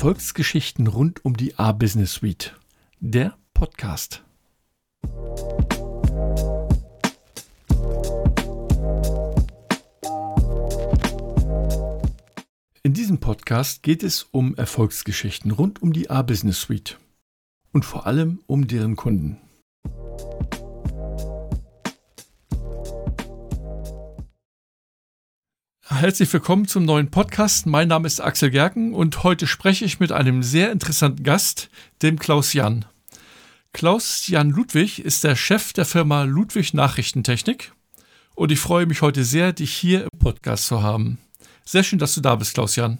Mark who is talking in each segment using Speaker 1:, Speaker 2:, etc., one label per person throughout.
Speaker 1: Erfolgsgeschichten rund um die A-Business Suite. Der Podcast. In diesem Podcast geht es um Erfolgsgeschichten rund um die A-Business Suite und vor allem um deren Kunden. Herzlich willkommen zum neuen Podcast. Mein Name ist Axel Gerken und heute spreche ich mit einem sehr interessanten Gast, dem Klaus Jan. Klaus Jan Ludwig ist der Chef der Firma Ludwig Nachrichtentechnik und ich freue mich heute sehr, dich hier im Podcast zu haben. Sehr schön, dass du da bist, Klaus Jan.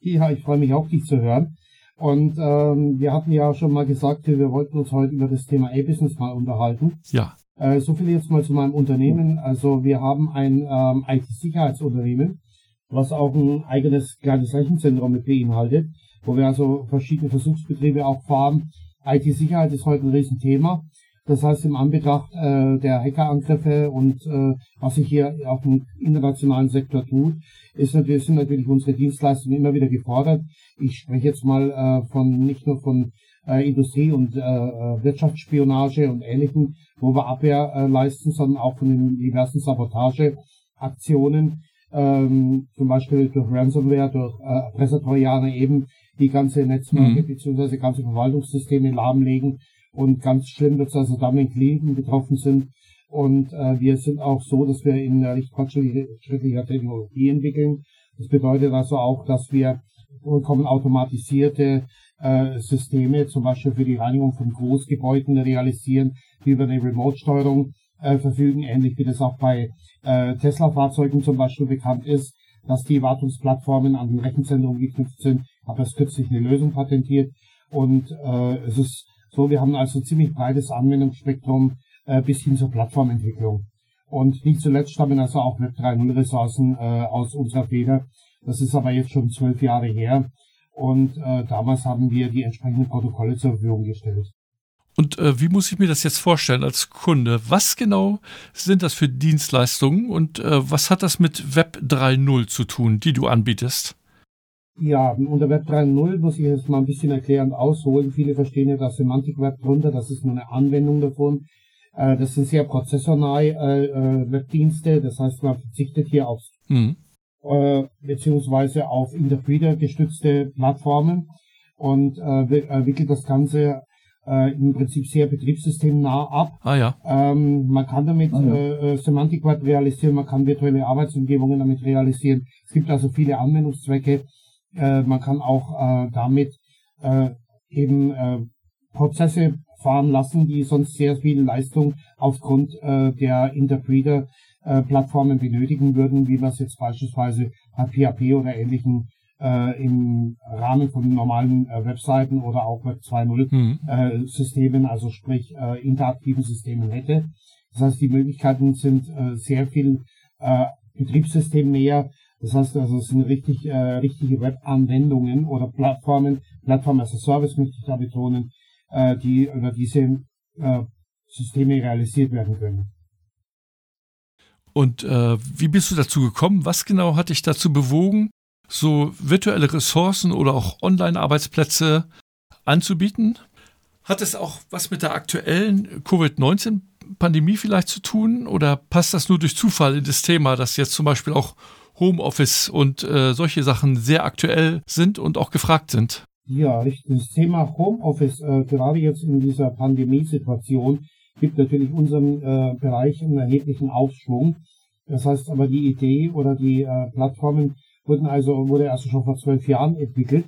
Speaker 2: Ja, ich freue mich auch, dich zu hören. Und ähm, wir hatten ja schon mal gesagt, wir wollten uns heute über das Thema A-Business mal unterhalten.
Speaker 1: Ja.
Speaker 2: Äh, so viel jetzt mal zu meinem Unternehmen. Also wir haben ein ähm, IT-Sicherheitsunternehmen, was auch ein eigenes kleines Rechenzentrum mit beinhaltet, wo wir also verschiedene Versuchsbetriebe auch fahren. IT-Sicherheit ist heute ein Riesenthema. Das heißt, im Anbetracht äh, der Hackerangriffe und äh, was sich hier auf dem internationalen Sektor tut, ist natürlich, sind natürlich unsere Dienstleistungen immer wieder gefordert. Ich spreche jetzt mal äh, von nicht nur von äh, Industrie- und äh, äh, Wirtschaftsspionage und Ähnlichem, wo wir Abwehr äh, leisten, sondern auch von den diversen Sabotageaktionen, ähm, zum Beispiel durch Ransomware, durch äh, Erpressertrojaner eben, die ganze Netzwerke mhm. bzw. ganze Verwaltungssysteme lahmlegen. Und ganz schlimm wird es also dann, wenn Klienten betroffen sind. Und äh, wir sind auch so, dass wir in recht fortschrittlicher Technologie entwickeln. Das bedeutet also auch, dass wir vollkommen automatisierte äh, Systeme, zum Beispiel für die Reinigung von Großgebäuden realisieren, die über eine Remote-Steuerung äh, verfügen, ähnlich wie das auch bei äh, Tesla-Fahrzeugen zum Beispiel bekannt ist, dass die Wartungsplattformen an den Rechenzentrum geknüpft sind. Habe das kürzlich eine Lösung patentiert und äh, es ist so, wir haben also ziemlich breites Anwendungsspektrum äh, bis hin zur Plattformentwicklung. Und nicht zuletzt stammen also auch Web 3.0 Ressourcen äh, aus unserer Feder. Das ist aber jetzt schon zwölf Jahre her. Und äh, damals haben wir die entsprechenden Protokolle zur Verfügung gestellt.
Speaker 1: Und äh, wie muss ich mir das jetzt vorstellen als Kunde? Was genau sind das für Dienstleistungen und äh, was hat das mit Web 3.0 zu tun, die du anbietest?
Speaker 2: Ja, unter Web 3.0 muss ich jetzt mal ein bisschen erklärend ausholen. Viele verstehen ja das Semantic Web drunter, das ist nur eine Anwendung davon. Äh, das sind sehr prozessornahe äh, äh, Webdienste, das heißt, man verzichtet hier aufs mhm äh, beziehungsweise auf Interpreter gestützte Plattformen und äh, äh, wickelt das Ganze äh, im Prinzip sehr betriebssystemnah ab.
Speaker 1: Ah ja.
Speaker 2: Ähm, man kann damit ah, ja. Semantic Web realisieren, man kann virtuelle Arbeitsumgebungen damit realisieren. Es gibt also viele Anwendungszwecke. Äh, man kann auch äh, damit äh, eben äh, Prozesse fahren lassen, die sonst sehr viel Leistung aufgrund äh, der Interpreter äh, benötigen würden, wie wir es jetzt beispielsweise bei PHP oder ähnlichen äh, im Rahmen von normalen äh, Webseiten oder auch Web 2.0 mhm. äh, Systemen, also sprich äh, interaktiven Systemen hätte. Das heißt, die Möglichkeiten sind äh, sehr viel äh, betriebssystemnäher. Das heißt also, es sind richtig, äh, richtige Web-Anwendungen oder Plattformen, Plattform as a Service möchte ich da betonen, äh, die über diese äh, Systeme realisiert werden können.
Speaker 1: Und äh, wie bist du dazu gekommen? Was genau hat dich dazu bewogen, so virtuelle Ressourcen oder auch Online-Arbeitsplätze anzubieten? Hat es auch was mit der aktuellen Covid-19-Pandemie vielleicht zu tun oder passt das nur durch Zufall in das Thema, dass jetzt zum Beispiel auch Homeoffice und äh, solche Sachen sehr aktuell sind und auch gefragt sind?
Speaker 2: Ja, richtig. Das Thema Homeoffice, äh, gerade jetzt in dieser Pandemiesituation, gibt natürlich unserem äh, Bereich einen erheblichen Aufschwung. Das heißt aber die Idee oder die äh, Plattformen wurden also, wurde also schon vor zwölf Jahren entwickelt.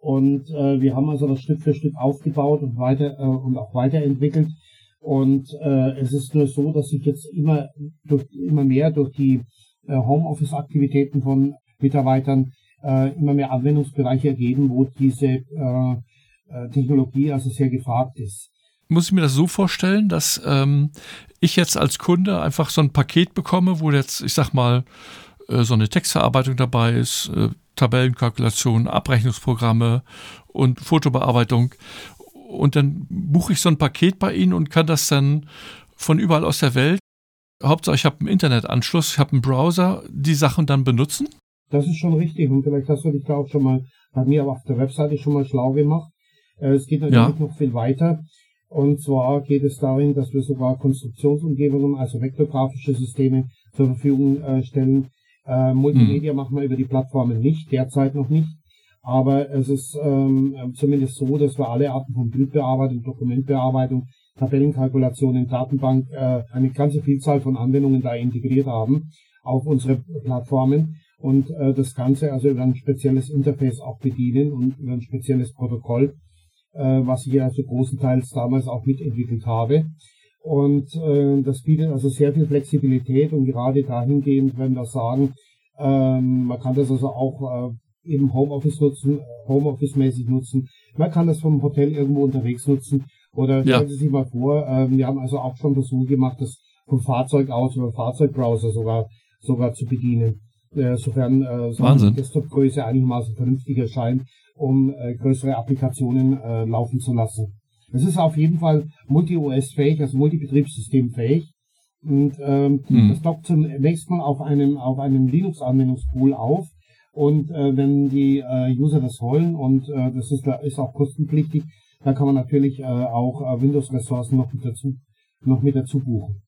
Speaker 2: Und äh, wir haben also das Stück für Stück aufgebaut und weiter äh, und auch weiterentwickelt. Und äh, es ist nur so, dass sich jetzt immer durch immer mehr durch die äh, Homeoffice-Aktivitäten von Mitarbeitern äh, immer mehr Anwendungsbereiche ergeben, wo diese äh, äh Technologie also sehr gefragt ist
Speaker 1: muss ich mir das so vorstellen, dass ähm, ich jetzt als Kunde einfach so ein Paket bekomme, wo jetzt, ich sag mal, äh, so eine Textverarbeitung dabei ist, äh, Tabellenkalkulation, Abrechnungsprogramme und Fotobearbeitung. Und dann buche ich so ein Paket bei Ihnen und kann das dann von überall aus der Welt, Hauptsache ich habe einen Internetanschluss, ich habe einen Browser, die Sachen dann benutzen?
Speaker 2: Das ist schon richtig und vielleicht hast du dich da auch schon mal bei mir aber auf der Webseite schon mal schlau gemacht. Äh, es geht natürlich ja. noch viel weiter. Und zwar geht es darin, dass wir sogar Konstruktionsumgebungen, also vektorgrafische Systeme zur Verfügung äh, stellen. Äh, Multimedia mhm. machen wir über die Plattformen nicht, derzeit noch nicht. Aber es ist ähm, zumindest so, dass wir alle Arten von Bildbearbeitung, Dokumentbearbeitung, Tabellenkalkulationen, Datenbank, äh, eine ganze Vielzahl von Anwendungen da integriert haben auf unsere Plattformen und äh, das Ganze also über ein spezielles Interface auch bedienen und über ein spezielles Protokoll, äh, was ich also großenteils damals auch mitentwickelt habe. Und äh, das bietet also sehr viel Flexibilität und gerade dahingehend, wenn wir sagen, ähm, man kann das also auch äh, eben Homeoffice nutzen, Homeoffice-mäßig nutzen. Man kann das vom Hotel irgendwo unterwegs nutzen. Oder stellen ja. Sie sich mal vor, äh, wir haben also auch schon Versuche gemacht, das vom Fahrzeug aus über Fahrzeugbrowser sogar sogar zu bedienen. Äh, sofern äh, so die Desktop-Größe einigermaßen vernünftig erscheint, um äh, größere Applikationen äh, laufen zu lassen. Es ist auf jeden Fall Multi-OS-fähig, also Multibetriebssystem-fähig. Und ähm, hm. das dockt zunächst mal auf einem, auf einem Linux-Anwendungspool auf. Und äh, wenn die äh, User das wollen, und äh, das ist, ist auch kostenpflichtig, dann kann man natürlich äh, auch äh, Windows-Ressourcen noch mit dazu, noch mit dazu buchen.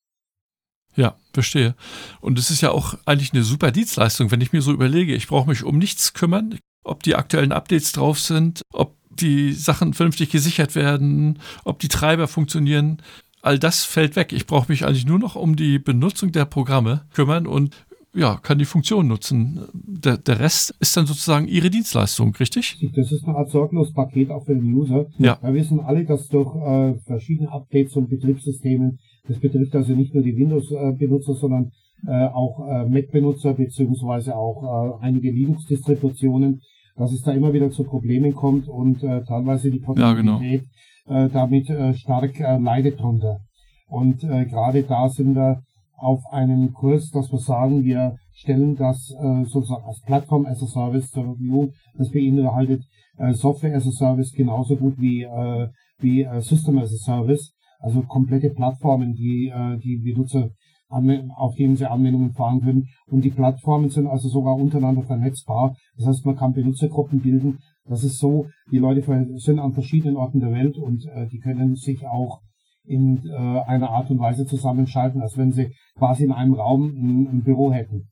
Speaker 1: Ja, verstehe. Und es ist ja auch eigentlich eine super Dienstleistung, wenn ich mir so überlege, ich brauche mich um nichts kümmern, ob die aktuellen Updates drauf sind, ob die Sachen vernünftig gesichert werden, ob die Treiber funktionieren. All das fällt weg. Ich brauche mich eigentlich nur noch um die Benutzung der Programme kümmern und ja, kann die Funktion nutzen. Der, der Rest ist dann sozusagen Ihre Dienstleistung, richtig?
Speaker 2: Das ist eine Art sorglos Paket auch für den User. Ja. Wir wissen alle, dass durch äh, verschiedene Updates und Betriebssystemen das betrifft also nicht nur die Windows-Benutzer, sondern äh, auch äh, Mac-Benutzer beziehungsweise auch äh, einige Linux-Distributionen, dass es da immer wieder zu Problemen kommt und äh, teilweise die
Speaker 1: Portabilität
Speaker 2: ja, genau. äh, damit äh, stark äh, leidet drunter. Und äh, gerade da sind wir auf einen Kurs, dass wir sagen, wir stellen das äh, sozusagen als Plattform as a Service zur Verfügung. Das beinhaltet äh, Software as a Service genauso gut wie, äh, wie äh, System as a Service. Also komplette Plattformen, die äh, die Benutzer auf denen sie Anwendungen fahren können. Und die Plattformen sind also sogar untereinander vernetzbar. Das heißt, man kann Benutzergruppen bilden. Das ist so, die Leute sind an verschiedenen Orten der Welt und äh, die können sich auch in äh, einer Art und Weise zusammenschalten, als wenn sie quasi in einem Raum ein, ein Büro hätten.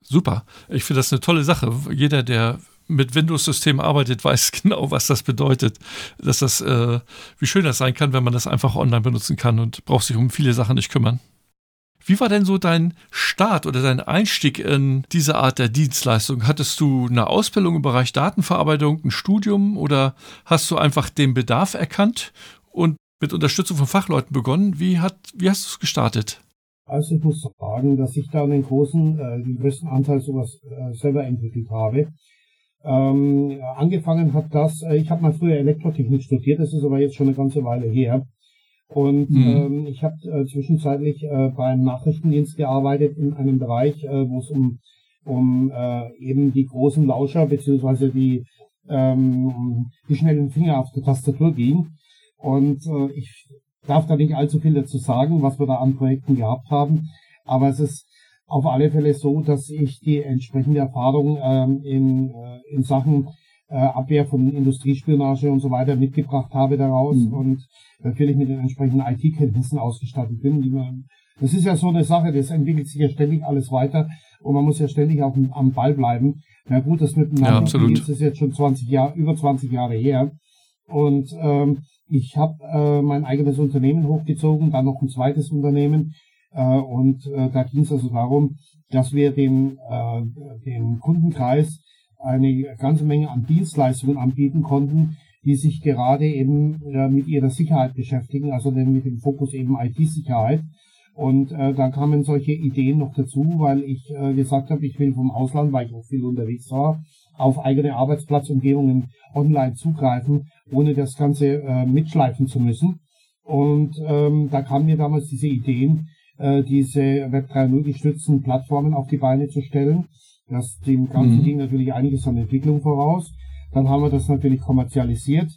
Speaker 1: Super. Ich finde das eine tolle Sache. Jeder, der mit Windows-Systemen arbeitet, weiß genau, was das bedeutet. Dass das, äh, wie schön das sein kann, wenn man das einfach online benutzen kann und braucht sich um viele Sachen nicht kümmern. Wie war denn so dein Start oder dein Einstieg in diese Art der Dienstleistung? Hattest du eine Ausbildung im Bereich Datenverarbeitung, ein Studium oder hast du einfach den Bedarf erkannt und mit Unterstützung von Fachleuten begonnen? Wie, hat, wie hast du es gestartet?
Speaker 2: Also ich muss sagen, dass ich da einen großen, äh, den größten Anteil sowas äh, selber entwickelt habe. Ähm, angefangen hat das, äh, ich habe mal früher Elektrotechnik studiert, das ist aber jetzt schon eine ganze Weile her. Und mhm. ähm, ich habe äh, zwischenzeitlich äh, beim Nachrichtendienst gearbeitet in einem Bereich, äh, wo es um, um äh, eben die großen Lauscher beziehungsweise die, ähm, die schnellen Finger auf der Tastatur ging. Und äh, ich darf da nicht allzu viel dazu sagen, was wir da an Projekten gehabt haben. Aber es ist auf alle Fälle so, dass ich die entsprechende Erfahrung ähm, in, äh, in Sachen äh, Abwehr von Industriespionage und so weiter mitgebracht habe daraus mhm. und natürlich mit den entsprechenden IT-Kenntnissen ausgestattet bin, die man das ist ja so eine Sache, das entwickelt sich ja ständig alles weiter und man muss ja ständig auch am Ball bleiben. Na gut, das mit dem ja,
Speaker 1: das
Speaker 2: ist jetzt schon 20 Jahre, über 20 Jahre her. Und ähm, ich habe äh, mein eigenes Unternehmen hochgezogen, dann noch ein zweites Unternehmen. Äh, und äh, da ging es also darum, dass wir dem, äh, dem Kundenkreis eine ganze Menge an Dienstleistungen anbieten konnten, die sich gerade eben mit ihrer Sicherheit beschäftigen, also mit dem Fokus eben IT-Sicherheit. Und äh, da kamen solche Ideen noch dazu, weil ich äh, gesagt habe, ich will vom Ausland, weil ich auch viel unterwegs war, auf eigene Arbeitsplatzumgebungen online zugreifen, ohne das Ganze äh, mitschleifen zu müssen. Und ähm, da kamen mir damals diese Ideen, äh, diese Web 3.0 gestützten Plattformen auf die Beine zu stellen. Das dem ganzen mhm. Ding natürlich einiges an Entwicklung voraus. Dann haben wir das natürlich kommerzialisiert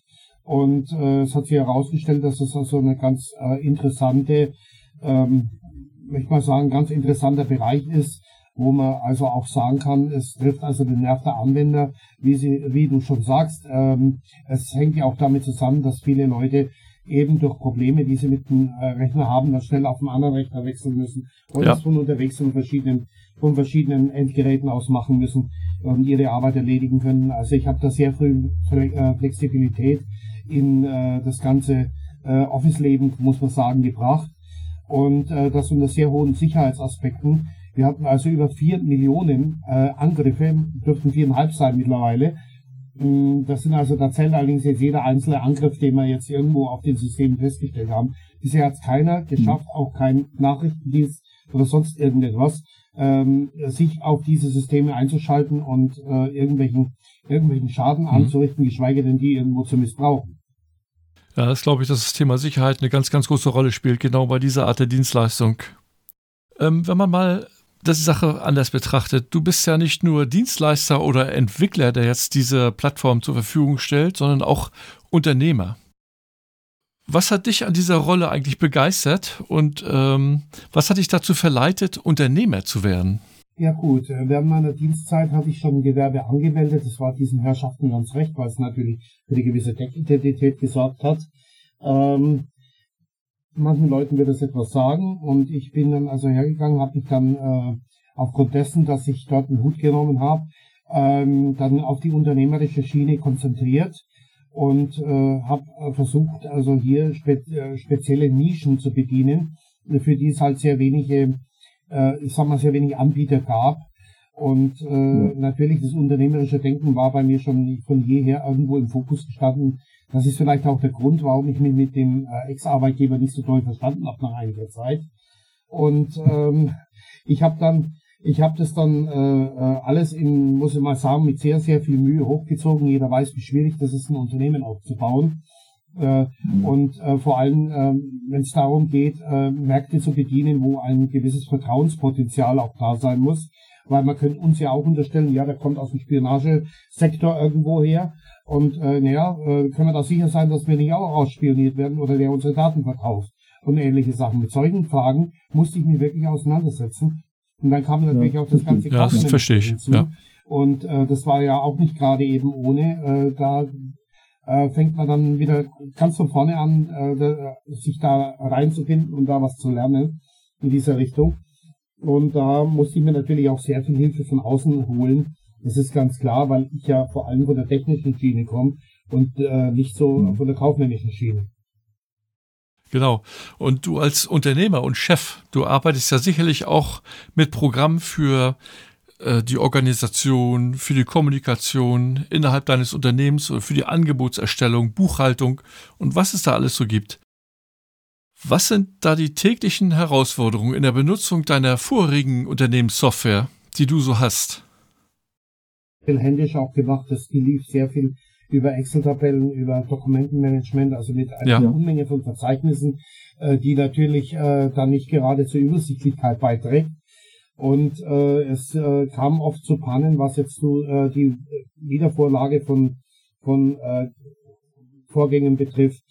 Speaker 2: und äh, es hat sich herausgestellt, dass es also eine ganz äh, interessante, ähm, möchte mal sagen, ganz interessanter Bereich ist, wo man also auch sagen kann, es trifft also den Nerv der Anwender, wie, sie, wie du schon sagst. Ähm, es hängt ja auch damit zusammen, dass viele Leute eben durch Probleme, die sie mit dem äh, Rechner haben, dann schnell auf einen anderen Rechner wechseln müssen und ja. das von unterwegs von verschiedenen, von verschiedenen Endgeräten aus machen müssen und ihre Arbeit erledigen können. Also ich habe da sehr früh äh, Flexibilität in äh, das ganze äh, Office-Leben, muss man sagen, gebracht. Und äh, das unter sehr hohen Sicherheitsaspekten. Wir hatten also über vier Millionen äh, Angriffe, dürften viereinhalb sein mittlerweile. Mm, das sind also, da zählt allerdings jetzt jeder einzelne Angriff, den wir jetzt irgendwo auf den Systemen festgestellt haben. Bisher hat es keiner geschafft, mhm. auch kein Nachrichtendienst oder sonst irgendetwas, ähm, sich auf diese Systeme einzuschalten und äh, irgendwelchen, irgendwelchen Schaden mhm. anzurichten, geschweige denn die irgendwo zu missbrauchen.
Speaker 1: Ja, das glaube ich, dass das Thema Sicherheit eine ganz, ganz große Rolle spielt, genau bei dieser Art der Dienstleistung. Ähm, wenn man mal das die Sache anders betrachtet. Du bist ja nicht nur Dienstleister oder Entwickler, der jetzt diese Plattform zur Verfügung stellt, sondern auch Unternehmer. Was hat dich an dieser Rolle eigentlich begeistert und ähm, was hat dich dazu verleitet, Unternehmer zu werden?
Speaker 2: Ja gut, äh, während meiner Dienstzeit hatte ich schon Gewerbe angemeldet. Das war diesen Herrschaften ganz recht, weil es natürlich für eine gewisse Deckidentität gesorgt hat. Ähm, manchen Leuten wird das etwas sagen und ich bin dann also hergegangen, habe mich dann äh, aufgrund dessen, dass ich dort einen Hut genommen habe, ähm, dann auf die unternehmerische Schiene konzentriert und äh, habe äh, versucht, also hier spe äh, spezielle Nischen zu bedienen, für die es halt sehr wenige, äh, ich sag mal, sehr wenig Anbieter gab. Und äh, ja. natürlich das unternehmerische Denken war bei mir schon von jeher irgendwo im Fokus gestanden, das ist vielleicht auch der Grund, warum ich mich mit dem äh, Ex-Arbeitgeber nicht so toll verstanden habe nach einiger Zeit. Und ähm, ich habe dann, ich habe das dann äh, äh, alles in, muss ich mal sagen, mit sehr, sehr viel Mühe hochgezogen. Jeder weiß, wie schwierig das ist, ein Unternehmen aufzubauen. Äh. Und äh, vor allem, äh, wenn es darum geht, äh, Märkte zu bedienen, wo ein gewisses Vertrauenspotenzial auch da sein muss. Weil man könnte uns ja auch unterstellen, ja, der kommt aus dem Spionagesektor irgendwo her und äh, naja, äh, können wir da sicher sein, dass wir nicht auch ausspioniert werden oder der unsere Daten verkauft und ähnliche Sachen. Mit solchen Fragen musste ich mich wirklich auseinandersetzen. Und dann kam natürlich ja, auch das ganze
Speaker 1: Ja, das verstehe ich. Hinzu. Ja.
Speaker 2: Und äh, das war ja auch nicht gerade eben ohne. Äh, da äh, fängt man dann wieder ganz von vorne an, äh, sich da reinzufinden und da was zu lernen in dieser Richtung. Und da musste ich mir natürlich auch sehr viel Hilfe von außen holen, das ist ganz klar, weil ich ja vor allem von der technischen Schiene komme und äh, nicht so mhm. von der kaufmännischen Schiene.
Speaker 1: Genau. Und du als Unternehmer und Chef, du arbeitest ja sicherlich auch mit Programmen für äh, die Organisation, für die Kommunikation innerhalb deines Unternehmens oder für die Angebotserstellung, Buchhaltung und was es da alles so gibt. Was sind da die täglichen Herausforderungen in der Benutzung deiner vorigen Unternehmenssoftware, die du so hast?
Speaker 2: Viel händisch auch gemacht. Das lief sehr viel über Excel-Tabellen, über Dokumentenmanagement, also mit einer ja. Unmenge von Verzeichnissen, äh, die natürlich äh, dann nicht gerade zur Übersichtlichkeit beiträgt. Und äh, es äh, kam oft zu Pannen, was jetzt so äh, die Wiedervorlage von, von äh, Vorgängen betrifft.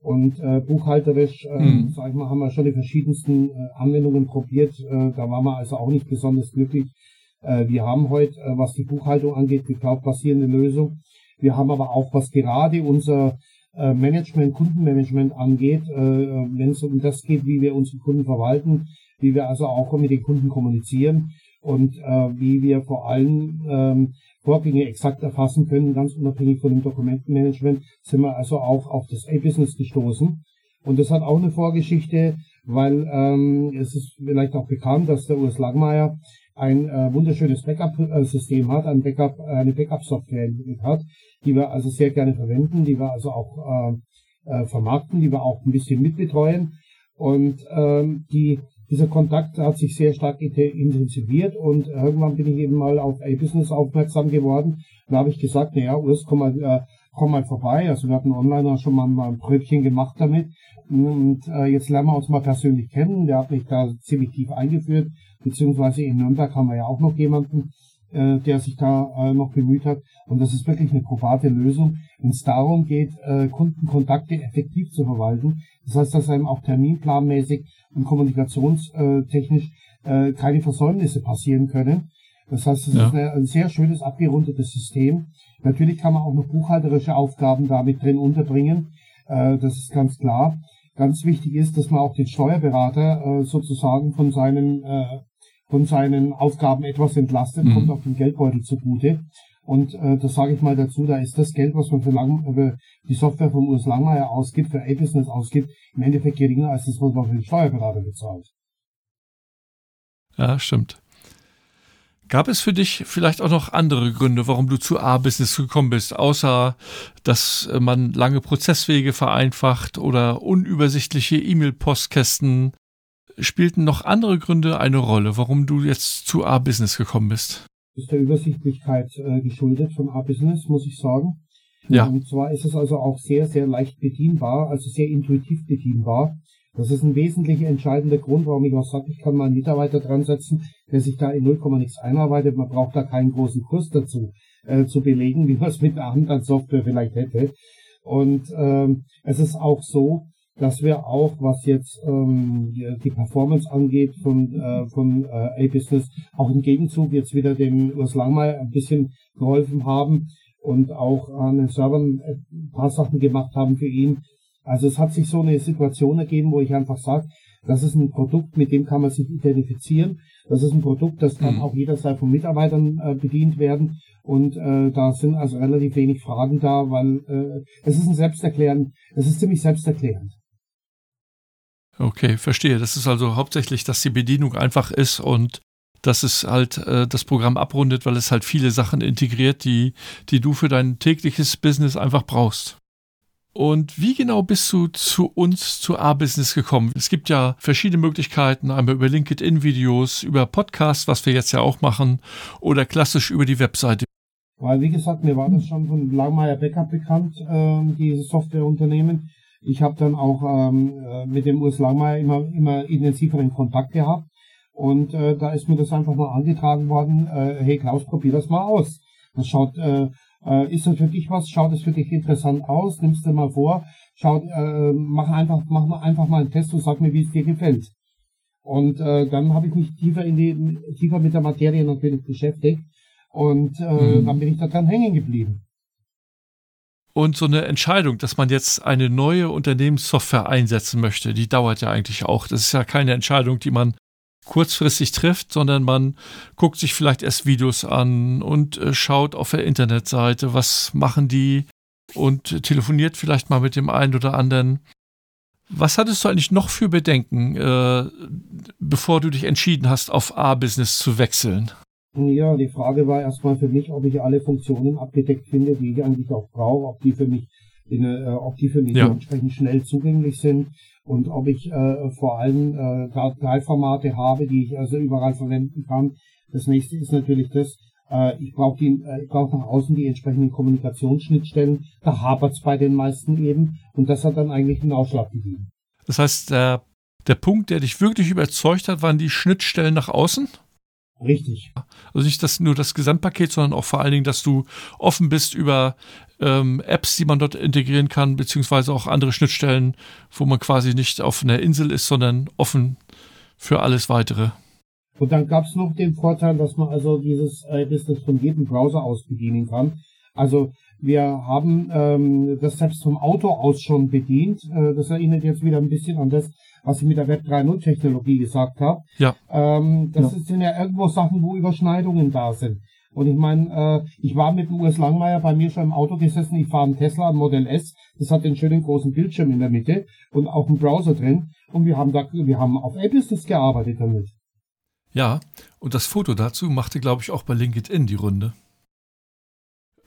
Speaker 2: Und äh, buchhalterisch, äh, mhm. sag ich mal, haben wir schon die verschiedensten äh, Anwendungen probiert. Äh, da waren wir also auch nicht besonders glücklich. Äh, wir haben heute, äh, was die Buchhaltung angeht, die cloud-basierende Lösung. Wir haben aber auch, was gerade unser äh, Management, Kundenmanagement angeht, wenn es um das geht, wie wir unsere Kunden verwalten, wie wir also auch mit den Kunden kommunizieren und wie wir vor allem ähm, Vorgänge exakt erfassen können, ganz unabhängig von dem Dokumentenmanagement, sind wir also auch auf das A-Business gestoßen. Und das hat auch eine Vorgeschichte, weil ähm, es ist vielleicht auch bekannt, dass der Urs Langmeier ein äh, wunderschönes Backup-System hat, ein Backup, eine Backup-Software entwickelt hat, die wir also sehr gerne verwenden, die wir also auch äh, äh, vermarkten, die wir auch ein bisschen mitbetreuen. Und ähm, die, dieser Kontakt hat sich sehr stark intensiviert und irgendwann bin ich eben mal auf A-Business aufmerksam geworden. Da habe ich gesagt, naja, Urs, komm mal, äh, komm mal vorbei. Also wir hatten online auch schon mal, mal ein Pröbchen gemacht damit. Und äh, jetzt lernen wir uns mal persönlich kennen. Der hat mich da ziemlich tief eingeführt beziehungsweise in Nürnberg haben wir ja auch noch jemanden, äh, der sich da äh, noch bemüht hat. Und das ist wirklich eine private Lösung, wenn es darum geht, äh, Kundenkontakte effektiv zu verwalten. Das heißt, dass einem auch terminplanmäßig und kommunikationstechnisch äh, keine Versäumnisse passieren können. Das heißt, es ja. ist ein sehr schönes abgerundetes System. Natürlich kann man auch noch buchhalterische Aufgaben damit drin unterbringen. Äh, das ist ganz klar. Ganz wichtig ist, dass man auch den Steuerberater äh, sozusagen von seinen äh, von seinen Aufgaben etwas entlastet, mhm. kommt auch dem Geldbeutel zugute. Und äh, das sage ich mal dazu, da ist das Geld, was man für, Lang für die Software von Urs Langmeier ausgibt, für A-Business ausgibt, im Endeffekt geringer als das, was man für den Steuerberater bezahlt.
Speaker 1: Ja, stimmt. Gab es für dich vielleicht auch noch andere Gründe, warum du zu A-Business gekommen bist, außer dass man lange Prozesswege vereinfacht oder unübersichtliche E-Mail-Postkästen? Spielten noch andere Gründe eine Rolle, warum du jetzt zu A-Business gekommen bist?
Speaker 2: Das ist der Übersichtlichkeit äh, geschuldet von A-Business, muss ich sagen.
Speaker 1: Ja.
Speaker 2: Und zwar ist es also auch sehr, sehr leicht bedienbar, also sehr intuitiv bedienbar. Das ist ein wesentlicher entscheidender Grund, warum ich auch sage, ich kann mal einen Mitarbeiter dran setzen, der sich da in 0, nichts einarbeitet. Man braucht da keinen großen Kurs dazu äh, zu belegen, wie man es mit der anderen Software vielleicht hätte. Und ähm, es ist auch so, dass wir auch, was jetzt ähm, die Performance angeht von, äh, von äh, A-Business, auch im Gegenzug jetzt wieder dem Urs Langmeier ein bisschen geholfen haben und auch an den Servern ein paar Sachen gemacht haben für ihn, also es hat sich so eine Situation ergeben, wo ich einfach sage, das ist ein Produkt, mit dem kann man sich identifizieren. Das ist ein Produkt, das kann mhm. auch jederzeit von Mitarbeitern äh, bedient werden. Und äh, da sind also relativ wenig Fragen da, weil äh, es ist ein selbsterklärend, es ist ziemlich selbsterklärend.
Speaker 1: Okay, verstehe. Das ist also hauptsächlich, dass die Bedienung einfach ist und dass es halt äh, das Programm abrundet, weil es halt viele Sachen integriert, die, die du für dein tägliches Business einfach brauchst. Und wie genau bist du zu uns, zu A-Business gekommen? Es gibt ja verschiedene Möglichkeiten, einmal über LinkedIn-Videos, über Podcasts, was wir jetzt ja auch machen, oder klassisch über die Webseite.
Speaker 2: Weil, wie gesagt, mir war das schon von Langmeier Backup bekannt, äh, dieses Softwareunternehmen. Ich habe dann auch ähm, äh, mit dem Urs Langmeier immer, immer intensiveren Kontakt gehabt. Und äh, da ist mir das einfach mal angetragen worden, äh, hey Klaus, probier das mal aus. Das schaut äh, äh, ist das für dich was? Schaut es für dich interessant aus? Nimmst du mal vor? Schaut, äh, mach einfach, mach mal einfach mal einen Test und sag mir, wie es dir gefällt. Und äh, dann habe ich mich tiefer in die, tiefer mit der Materie natürlich beschäftigt und äh, mhm. dann bin ich da dran hängen geblieben.
Speaker 1: Und so eine Entscheidung, dass man jetzt eine neue Unternehmenssoftware einsetzen möchte, die dauert ja eigentlich auch. Das ist ja keine Entscheidung, die man kurzfristig trifft, sondern man guckt sich vielleicht erst Videos an und äh, schaut auf der Internetseite, was machen die und telefoniert vielleicht mal mit dem einen oder anderen. Was hattest du eigentlich noch für Bedenken, äh, bevor du dich entschieden hast, auf A-Business zu wechseln?
Speaker 2: Ja, die Frage war erstmal für mich, ob ich alle Funktionen abgedeckt finde, die ich eigentlich auch brauche, ob die für mich, in, äh, ob die für mich ja. entsprechend schnell zugänglich sind und ob ich äh, vor allem äh, Dateiformate habe, die ich also überall verwenden kann. Das nächste ist natürlich das, äh, ich brauche äh, ich brauche nach außen die entsprechenden Kommunikationsschnittstellen. Da hapert es bei den meisten eben und das hat dann eigentlich einen Ausschlag gegeben.
Speaker 1: Das heißt, der, der Punkt, der dich wirklich überzeugt hat, waren die Schnittstellen nach außen?
Speaker 2: Richtig.
Speaker 1: Also nicht das, nur das Gesamtpaket, sondern auch vor allen Dingen, dass du offen bist über ähm, Apps, die man dort integrieren kann, beziehungsweise auch andere Schnittstellen, wo man quasi nicht auf einer Insel ist, sondern offen für alles weitere.
Speaker 2: Und dann gab es noch den Vorteil, dass man also dieses äh, Business von jedem Browser aus bedienen kann. Also wir haben ähm, das selbst vom Auto aus schon bedient. Äh, das erinnert jetzt wieder ein bisschen an das, was ich mit der Web 3.0 Technologie gesagt habe.
Speaker 1: Ja.
Speaker 2: Ähm, das ja. sind ja irgendwo Sachen, wo Überschneidungen da sind. Und ich meine, äh, ich war mit dem US Langmeier bei mir schon im Auto gesessen. Ich fahre einen Tesla, ein Modell S. Das hat den schönen großen Bildschirm in der Mitte und auch einen Browser drin. Und wir haben da, wir haben auf A-Business gearbeitet damit.
Speaker 1: Ja, und das Foto dazu machte, glaube ich, auch bei LinkedIn die Runde.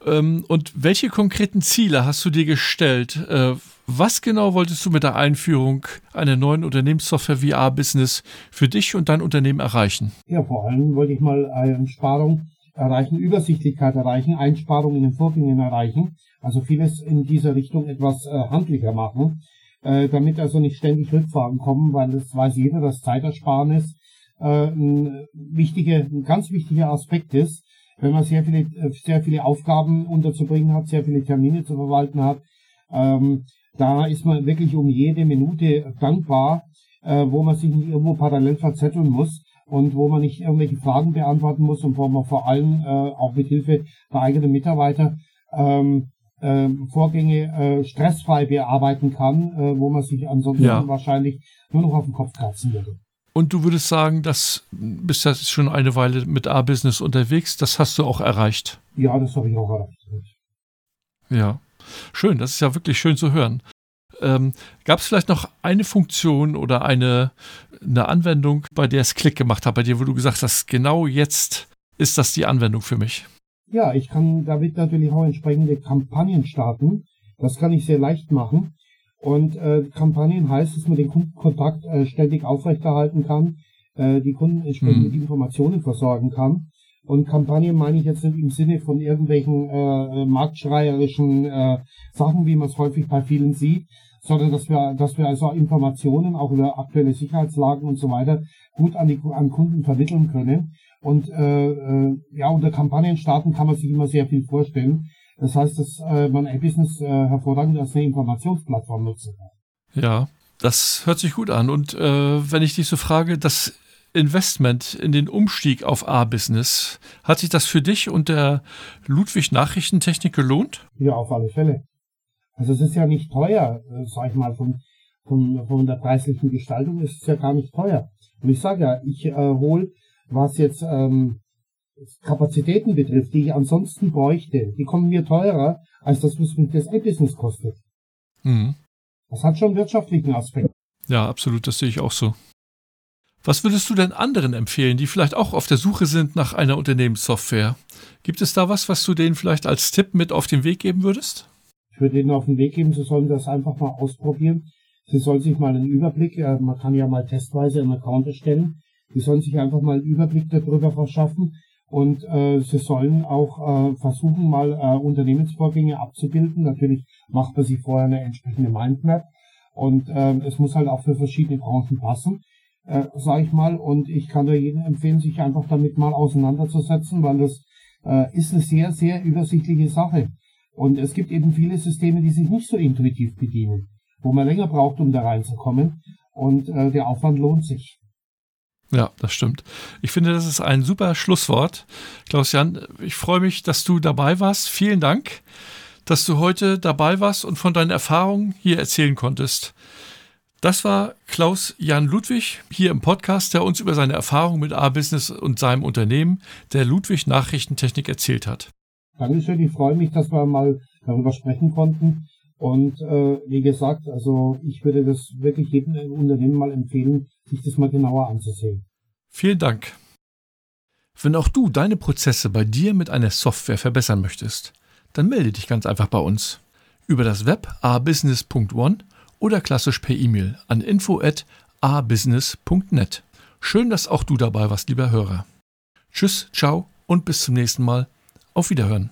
Speaker 1: Ähm, und welche konkreten Ziele hast du dir gestellt? Äh, was genau wolltest du mit der Einführung einer neuen Unternehmenssoftware VR-Business für dich und dein Unternehmen erreichen?
Speaker 2: Ja, vor allem wollte ich mal eine Einsparung erreichen, Übersichtlichkeit erreichen, Einsparung in den Vorgängen erreichen. Also vieles in dieser Richtung etwas äh, handlicher machen, äh, damit also nicht ständig Rückfragen kommen, weil das weiß jeder, dass Zeitersparnis äh, ein, wichtiger, ein ganz wichtiger Aspekt ist wenn man sehr viele, sehr viele Aufgaben unterzubringen hat, sehr viele Termine zu verwalten hat, ähm, da ist man wirklich um jede Minute dankbar, äh, wo man sich nicht irgendwo parallel verzetteln muss und wo man nicht irgendwelche Fragen beantworten muss und wo man vor allem äh, auch mit Hilfe der eigenen Mitarbeiter ähm, äh, Vorgänge äh, stressfrei bearbeiten kann, äh, wo man sich ansonsten ja. wahrscheinlich nur noch auf den Kopf kratzen würde.
Speaker 1: Und du würdest sagen, dass bist jetzt schon eine Weile mit A-Business unterwegs, das hast du auch erreicht.
Speaker 2: Ja, das habe ich auch erreicht.
Speaker 1: Ja, schön, das ist ja wirklich schön zu hören. Ähm, Gab es vielleicht noch eine Funktion oder eine, eine Anwendung, bei der es Klick gemacht hat, bei dir, wo du gesagt hast, genau jetzt ist das die Anwendung für mich?
Speaker 2: Ja, ich kann damit natürlich auch entsprechende Kampagnen starten. Das kann ich sehr leicht machen. Und äh, Kampagnen heißt, dass man den Kundenkontakt äh, ständig aufrechterhalten kann, äh, die Kunden entsprechend hm. mit Informationen versorgen kann. Und Kampagnen meine ich jetzt nicht im Sinne von irgendwelchen äh, marktschreierischen äh, Sachen, wie man es häufig bei vielen sieht, sondern dass wir, dass wir also Informationen auch über aktuelle Sicherheitslagen und so weiter gut an die an Kunden vermitteln können. Und äh, äh, ja, unter Kampagnen starten kann man sich immer sehr viel vorstellen. Das heißt, dass äh, man E-Business äh, hervorragend als eine Informationsplattform nutzen kann.
Speaker 1: Ja, das hört sich gut an. Und äh, wenn ich dich so frage, das Investment in den Umstieg auf A-Business, hat sich das für dich und der Ludwig Nachrichtentechnik gelohnt?
Speaker 2: Ja, auf alle Fälle. Also es ist ja nicht teuer, äh, sag ich mal, von, von, von der preislichen Gestaltung ist es ja gar nicht teuer. Und ich sage ja, ich äh, hole, was jetzt ähm, Kapazitäten betrifft, die ich ansonsten bräuchte, die kommen mir teurer, als das, was mich das App-Business kostet. Mhm. Das hat schon wirtschaftlichen Aspekt.
Speaker 1: Ja, absolut, das sehe ich auch so. Was würdest du denn anderen empfehlen, die vielleicht auch auf der Suche sind nach einer Unternehmenssoftware? Gibt es da was, was du denen vielleicht als Tipp mit auf den Weg geben würdest?
Speaker 2: Ich würde denen auf den Weg geben, sie sollen das einfach mal ausprobieren. Sie sollen sich mal einen Überblick, äh, man kann ja mal testweise einen Account erstellen, sie sollen sich einfach mal einen Überblick darüber verschaffen, und äh, sie sollen auch äh, versuchen, mal äh, Unternehmensvorgänge abzubilden. Natürlich macht man sich vorher eine entsprechende Mindmap und äh, es muss halt auch für verschiedene Branchen passen, äh, sage ich mal. Und ich kann da jedem empfehlen, sich einfach damit mal auseinanderzusetzen, weil das äh, ist eine sehr, sehr übersichtliche Sache. Und es gibt eben viele Systeme, die sich nicht so intuitiv bedienen, wo man länger braucht, um da reinzukommen. Und äh, der Aufwand lohnt sich.
Speaker 1: Ja, das stimmt. Ich finde, das ist ein super Schlusswort. Klaus-Jan, ich freue mich, dass du dabei warst. Vielen Dank, dass du heute dabei warst und von deinen Erfahrungen hier erzählen konntest. Das war Klaus-Jan Ludwig hier im Podcast, der uns über seine Erfahrungen mit A-Business und seinem Unternehmen, der Ludwig Nachrichtentechnik, erzählt hat.
Speaker 2: Dankeschön, ich freue mich, dass wir mal darüber sprechen konnten. Und äh, wie gesagt, also ich würde das wirklich jedem Unternehmen mal empfehlen, sich das mal genauer anzusehen.
Speaker 1: Vielen Dank. Wenn auch du deine Prozesse bei dir mit einer Software verbessern möchtest, dann melde dich ganz einfach bei uns über das Web abusiness.one oder klassisch per E-Mail an info@abusiness.net. Schön, dass auch du dabei warst, lieber Hörer. Tschüss, ciao und bis zum nächsten Mal. Auf Wiederhören.